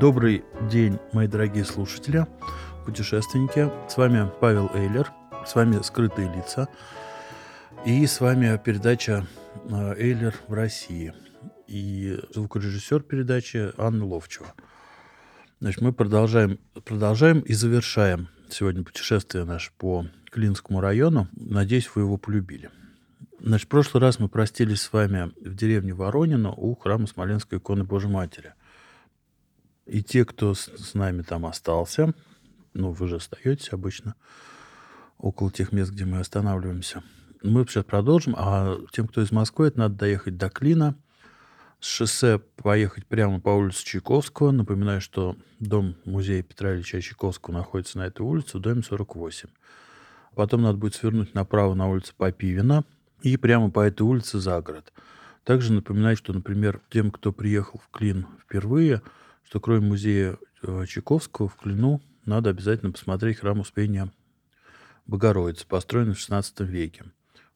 Добрый день, мои дорогие слушатели, путешественники. С вами Павел Эйлер, с вами «Скрытые лица». И с вами передача э, «Эйлер в России». И звукорежиссер передачи Анна Ловчева. Значит, мы продолжаем, продолжаем и завершаем сегодня путешествие наше по Клинскому району. Надеюсь, вы его полюбили. Значит, в прошлый раз мы простились с вами в деревне Воронина у храма Смоленской иконы Божьей Матери. И те, кто с, с нами там остался, ну, вы же остаетесь обычно около тех мест, где мы останавливаемся. Мы сейчас продолжим, а тем, кто из Москвы, это надо доехать до Клина, с шоссе поехать прямо по улице Чайковского. Напоминаю, что дом музея Петра Ильича Чайковского находится на этой улице, в доме 48. Потом надо будет свернуть направо на улицу Попивина и прямо по этой улице за город. Также напоминаю, что, например, тем, кто приехал в Клин впервые, что кроме музея э, Чайковского в Клину надо обязательно посмотреть храм Успения Богородицы, построенный в XVI веке.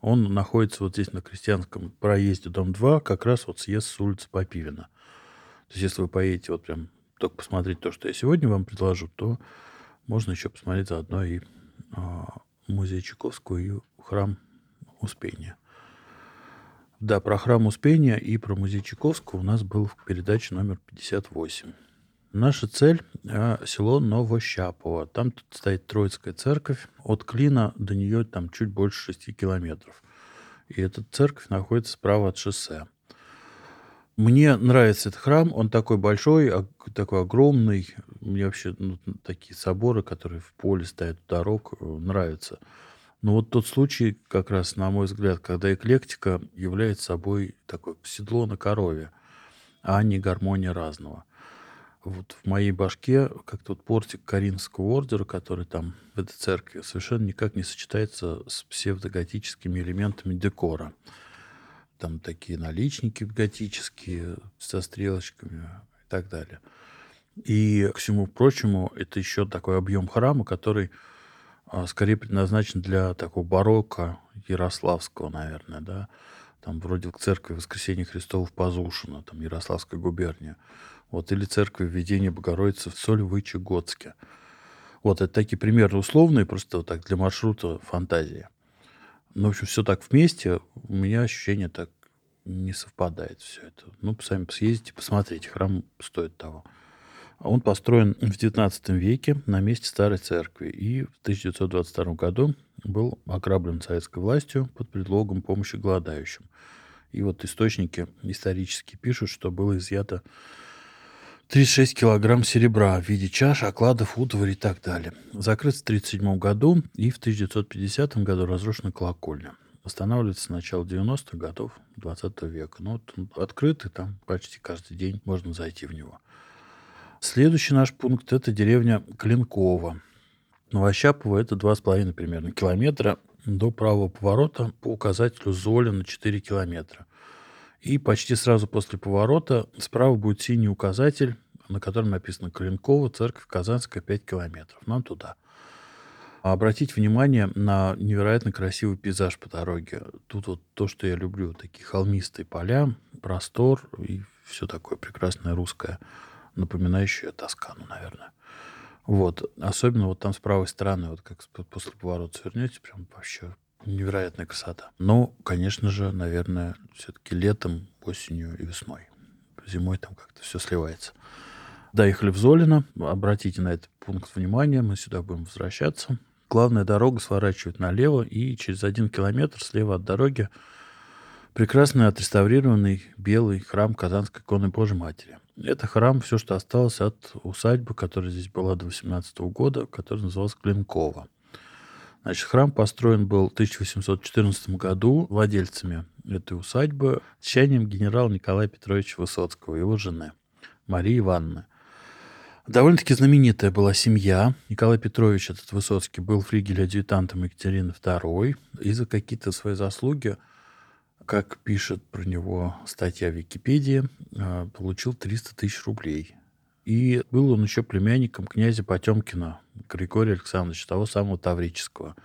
Он находится вот здесь на Крестьянском проезде, дом 2, как раз вот съезд с улицы Попивина. То есть, если вы поедете вот прям только посмотреть то, что я сегодня вам предложу, то можно еще посмотреть заодно и а, музей Чайковского и храм Успения. Да, про храм Успения и про музей Чайковского у нас был в передаче номер 58. Наша цель э, село Новощапово. Там тут стоит Троицкая церковь. От Клина до нее там чуть больше 6 километров. И эта церковь находится справа от шоссе. Мне нравится этот храм. Он такой большой, такой огромный. Мне вообще ну, такие соборы, которые в поле стоят у дорог, э, нравятся. Но вот тот случай, как раз, на мой взгляд, когда эклектика является собой такое седло на корове, а не гармония разного. Вот в моей башке как-то вот портик Каринского ордера, который там в этой церкви, совершенно никак не сочетается с псевдоготическими элементами декора. Там такие наличники готические со стрелочками и так далее. И, к всему прочему, это еще такой объем храма, который а, скорее предназначен для такого барокко ярославского, наверное, да. Там вроде к церкви Воскресения Христова в Пазушино, там Ярославская губерния. Вот, или церковь Введения Богородицы в Сольвычегодске. Вот, это такие примеры условные, просто вот так для маршрута фантазии. Ну, в общем, все так вместе, у меня ощущение так не совпадает все это. Ну, сами съездите, посмотрите, храм стоит того. А Он построен в XIX веке на месте старой церкви и в 1922 году был ограблен советской властью под предлогом помощи голодающим. И вот источники исторические пишут, что было изъято 36 килограмм серебра в виде чаш, окладов, утвари и так далее. Закрыт в 1937 году и в 1950 году разрушена колокольня. Восстанавливается с начала 90-х годов 20 века. Ну, вот он открытый, там почти каждый день можно зайти в него. Следующий наш пункт – это деревня Клинково. Новощапово – это 2,5 примерно километра до правого поворота по указателю Золя на 4 километра. И почти сразу после поворота справа будет синий указатель, на котором написано Клинково, церковь Казанская, 5 километров. Нам туда. А Обратите внимание на невероятно красивый пейзаж по дороге. Тут вот то, что я люблю, такие холмистые поля, простор и все такое прекрасное русское, напоминающее Тоскану, наверное. Вот. Особенно вот там с правой стороны, вот как после поворота свернете, прям вообще невероятная красота. Но, конечно же, наверное, все-таки летом, осенью и весной. Зимой там как-то все сливается. Доехали в Золино. Обратите на этот пункт внимания. Мы сюда будем возвращаться. Главная дорога сворачивает налево, и через один километр слева от дороги прекрасный отреставрированный белый храм Казанской иконы Божьей Матери. Это храм, все, что осталось от усадьбы, которая здесь была до 18 года, которая называлась Клинкова. Значит, храм построен был в 1814 году владельцами этой усадьбы с чаянием генерала Николая Петровича Высоцкого, его жены. Марии Ивановны. Довольно-таки знаменитая была семья. Николай Петрович, этот Высоцкий, был флигель-адъютантом Екатерины II. И за какие-то свои заслуги, как пишет про него статья в Википедии, э, получил 300 тысяч рублей. И был он еще племянником князя Потемкина Григория Александровича, того самого Таврического.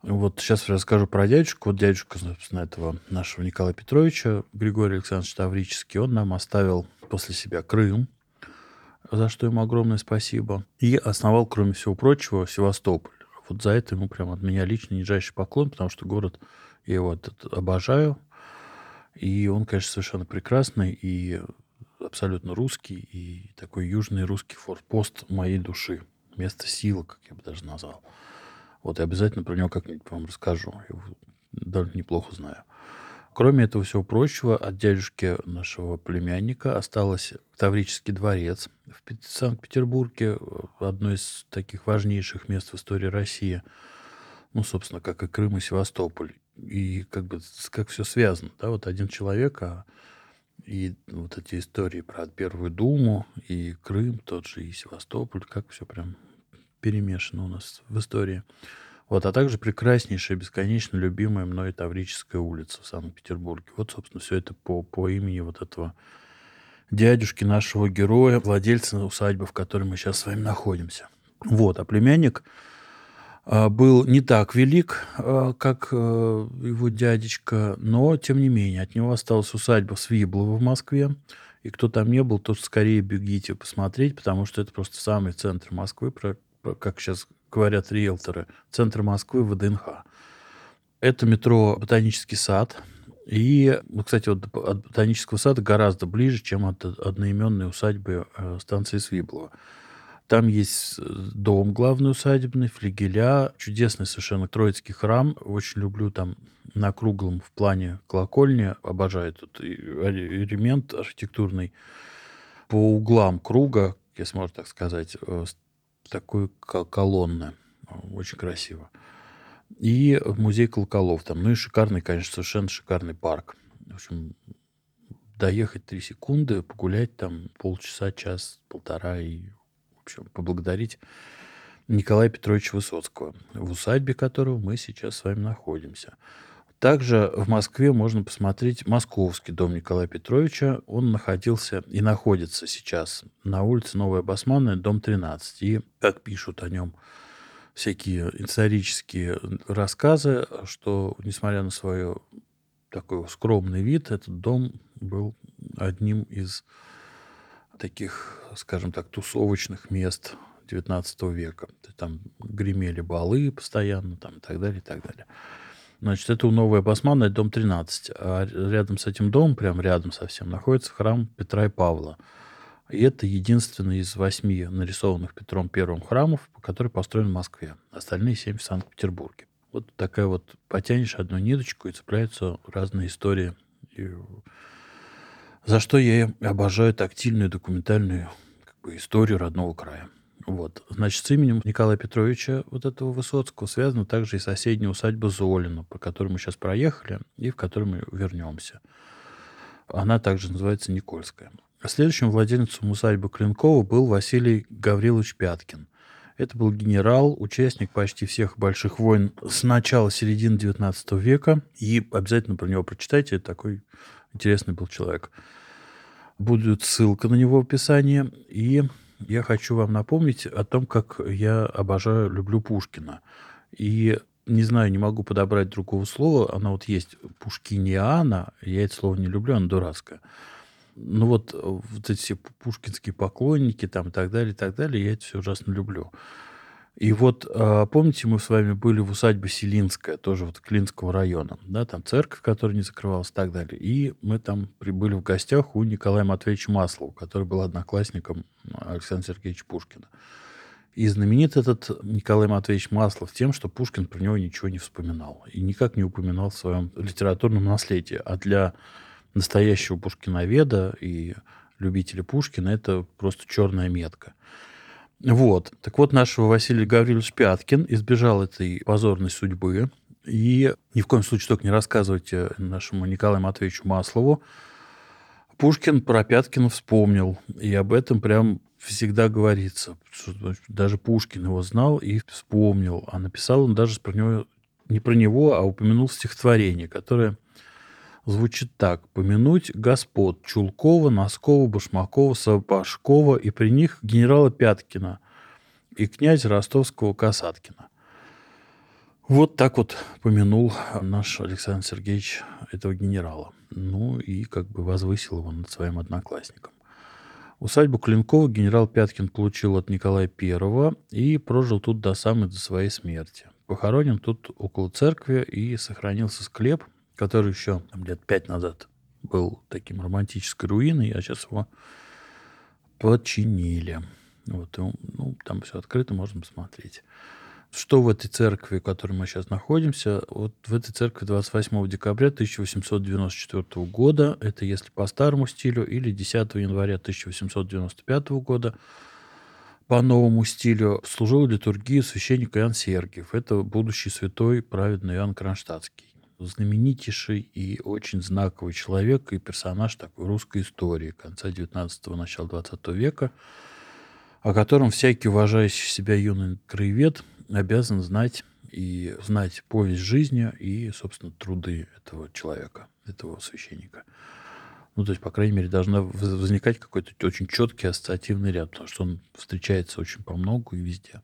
Вот сейчас расскажу про дядюшку. Вот дядюшка, собственно, этого нашего Николая Петровича, Григорий Александрович Таврический, он нам оставил после себя Крым, за что ему огромное спасибо. И основал, кроме всего прочего, Севастополь. Вот за это ему прям от меня лично нижайший поклон, потому что город, я его этот обожаю. И он, конечно, совершенно прекрасный и абсолютно русский, и такой южный русский форпост моей души. Место силы, как я бы даже назвал. Вот я обязательно про него как-нибудь вам расскажу. Я его довольно неплохо знаю. Кроме этого всего прочего, от дядюшки нашего племянника осталось Таврический дворец в Пет- Санкт-Петербурге, одно из таких важнейших мест в истории России. Ну, собственно, как и Крым и Севастополь. И как бы как все связано. Да? Вот один человек, а и вот эти истории про Первую Думу, и Крым тот же, и Севастополь, как все прям перемешано у нас в истории. Вот, а также прекраснейшая, бесконечно любимая мной Таврическая улица в Санкт-Петербурге. Вот, собственно, все это по, по имени вот этого дядюшки нашего героя, владельца усадьбы, в которой мы сейчас с вами находимся. Вот, а племянник а, был не так велик, а, как э, его дядечка, но, тем не менее, от него осталась усадьба Свиблова в Москве. И кто там не был, тот скорее бегите посмотреть, потому что это просто самый центр Москвы, как сейчас говорят риэлторы, центр Москвы ВДНХ. Это метро «Ботанический сад». И, ну, кстати, вот от Ботанического сада гораздо ближе, чем от одноименной усадьбы э, станции Свиблова. Там есть дом главный усадебный, флигеля, чудесный совершенно Троицкий храм. Очень люблю там на круглом в плане колокольни. Обожаю ре- элемент архитектурный по углам круга, если можно так сказать, э, такой ко- колонны. Очень красиво. И музей колоколов там. Ну и шикарный, конечно, совершенно шикарный парк. В общем, доехать три секунды, погулять там полчаса, час, полтора и, в общем, поблагодарить Николая Петровича Высоцкого, в усадьбе которого мы сейчас с вами находимся. Также в Москве можно посмотреть Московский дом Николая Петровича. Он находился и находится сейчас на улице Новая Басманная, дом 13. И, как пишут о нем всякие исторические рассказы, что, несмотря на свой такой скромный вид, этот дом был одним из таких, скажем так, тусовочных мест XIX века. Там гремели балы постоянно там, и так далее, и так далее. Значит, это у Новая Басманная, дом 13. А рядом с этим домом, прям рядом совсем, находится храм Петра и Павла. И это единственный из восьми нарисованных Петром Первым храмов, который построен в Москве. Остальные семь в Санкт-Петербурге. Вот такая вот, потянешь одну ниточку и цепляются разные истории. И за что я обожаю тактильную документальную как бы, историю родного края. Вот. Значит, с именем Николая Петровича вот этого Высоцкого связана также и соседняя усадьба Золина, по которой мы сейчас проехали и в которой мы вернемся. Она также называется Никольская. Следующим владельцем усадьбы Клинкова был Василий Гаврилович Пяткин. Это был генерал, участник почти всех больших войн с начала середины 19 века. И обязательно про него прочитайте, такой интересный был человек. Будет ссылка на него в описании. И я хочу вам напомнить о том, как я обожаю, люблю Пушкина. И не знаю, не могу подобрать другого слова. Она вот есть пушкиниана. Я это слово не люблю, оно дурацкое. Ну вот, вот эти все пушкинские поклонники там и так далее, и так далее, я это все ужасно люблю. И вот, а, помните, мы с вами были в усадьбе Селинская, тоже вот Клинского района, да, там церковь, которая не закрывалась и так далее. И мы там прибыли в гостях у Николая Матвеевича Маслова, который был одноклассником Александра Сергеевича Пушкина. И знаменит этот Николай Матвеевич Маслов тем, что Пушкин про него ничего не вспоминал. И никак не упоминал в своем литературном наследии. А для настоящего пушкиноведа и любителя Пушкина это просто черная метка. Вот. Так вот, нашего Василия Гаврилович Пяткин избежал этой позорной судьбы. И ни в коем случае только не рассказывайте нашему Николаю Матвеевичу Маслову Пушкин про Пяткина вспомнил, и об этом прям всегда говорится. Даже Пушкин его знал и вспомнил, а написал он даже про него, не про него, а упомянул стихотворение, которое звучит так. «Помянуть господ Чулкова, Носкова, Башмакова, Сапожкова и при них генерала Пяткина и князь ростовского Касаткина». Вот так вот помянул наш Александр Сергеевич этого генерала. Ну и как бы возвысил его над своим одноклассником. Усадьбу Клинкова генерал Пяткин получил от Николая I и прожил тут до самой до своей смерти. Похоронен тут около церкви и сохранился склеп, который еще лет пять назад был таким романтической руиной, а сейчас его починили. Вот, ну, там все открыто, можно посмотреть. Что в этой церкви, в которой мы сейчас находимся? Вот в этой церкви 28 декабря 1894 года, это если по старому стилю, или 10 января 1895 года по новому стилю служил литургию священник Иоанн Сергиев. Это будущий святой праведный Иоанн Кронштадтский. Знаменитейший и очень знаковый человек и персонаж такой русской истории конца 19-го, начала 20 века, о котором всякий уважающий себя юный краевед обязан знать и знать повесть жизни и, собственно, труды этого человека, этого священника. Ну, то есть, по крайней мере, должна возникать какой-то очень четкий ассоциативный ряд, потому что он встречается очень по многу и везде.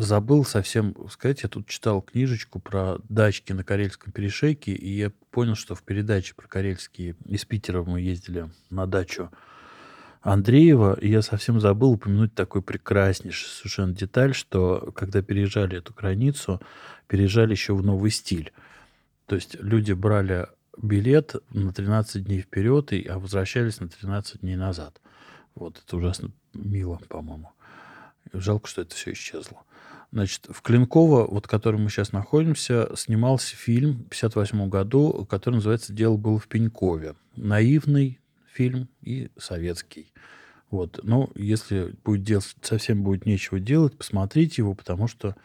Забыл совсем сказать, я тут читал книжечку про дачки на Карельском перешейке, и я понял, что в передаче про карельские из Питера мы ездили на дачу Андреева, и я совсем забыл упомянуть такой прекраснейший совершенно деталь, что когда переезжали эту границу, переезжали еще в новый стиль. То есть люди брали билет на 13 дней вперед, и, а возвращались на 13 дней назад. Вот, это ужасно мило, по-моему. Жалко, что это все исчезло. Значит, в Клинково, вот в котором мы сейчас находимся, снимался фильм в 1958 году, который называется «Дело было в Пенькове». Наивный, фильм и советский. Вот. Но если будет делать, совсем будет нечего делать, посмотрите его, потому что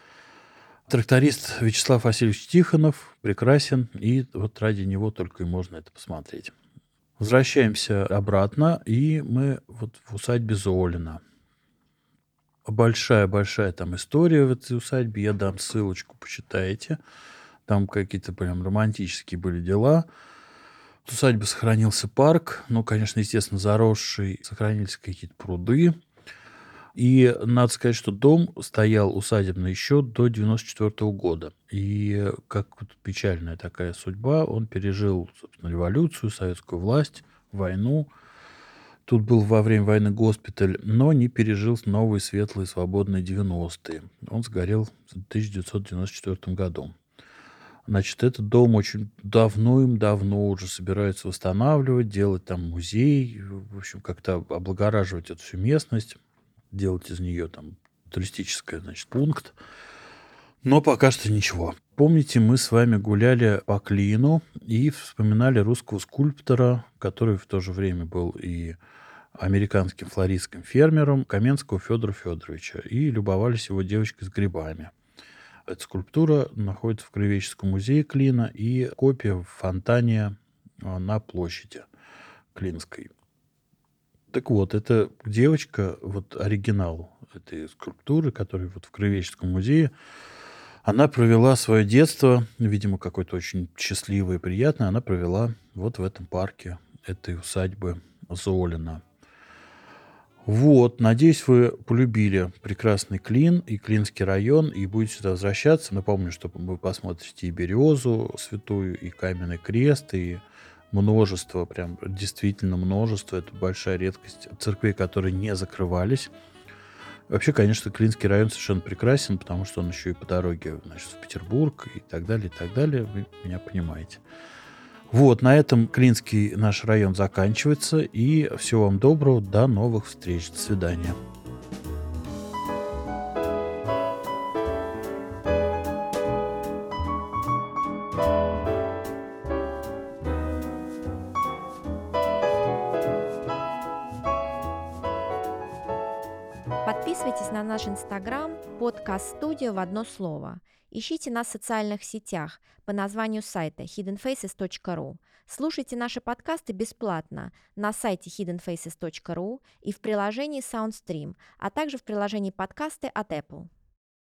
тракторист Вячеслав Васильевич Тихонов прекрасен, и вот ради него только и можно это посмотреть. Возвращаемся обратно, и мы вот в усадьбе Золина. Большая-большая там история в этой усадьбе. Я дам ссылочку, почитайте. Там какие-то прям романтические были дела. В усадьбе сохранился парк, ну, конечно, естественно, заросший, сохранились какие-то пруды. И надо сказать, что дом стоял усадебный еще до 94 года. И как печальная такая судьба, он пережил, собственно, революцию, советскую власть, войну. Тут был во время войны госпиталь, но не пережил новые светлые свободные 90-е. Он сгорел в 1994 году. Значит, этот дом очень давно-давно уже собираются восстанавливать, делать там музей, в общем, как-то облагораживать эту всю местность, делать из нее там туристический, значит, пункт. Но пока что ничего. Помните, мы с вами гуляли по Клину и вспоминали русского скульптора, который в то же время был и американским флористским фермером Каменского Федора Федоровича, и любовались его девочкой с грибами – эта скульптура находится в Краеведческом музее Клина и копия в фонтане а, на площади Клинской. Так вот, эта девочка, вот оригинал этой скульптуры, которая вот в Краеведческом музее, она провела свое детство, видимо, какое-то очень счастливое и приятное, она провела вот в этом парке этой усадьбы Золина – вот, надеюсь, вы полюбили прекрасный Клин и Клинский район и будете сюда возвращаться. Напомню, что вы посмотрите и Березу святую, и Каменный крест, и множество, прям действительно множество. Это большая редкость церквей, которые не закрывались. Вообще, конечно, Клинский район совершенно прекрасен, потому что он еще и по дороге значит, в Петербург и так далее, и так далее. Вы меня понимаете. Вот, на этом Клинский наш район заканчивается. И всего вам доброго. До новых встреч. До свидания. Подписывайтесь на наш инстаграм подкаст студио в одно слово. Ищите нас в социальных сетях по названию сайта hiddenfaces.ru. Слушайте наши подкасты бесплатно на сайте hiddenfaces.ru и в приложении SoundStream, а также в приложении подкасты от Apple.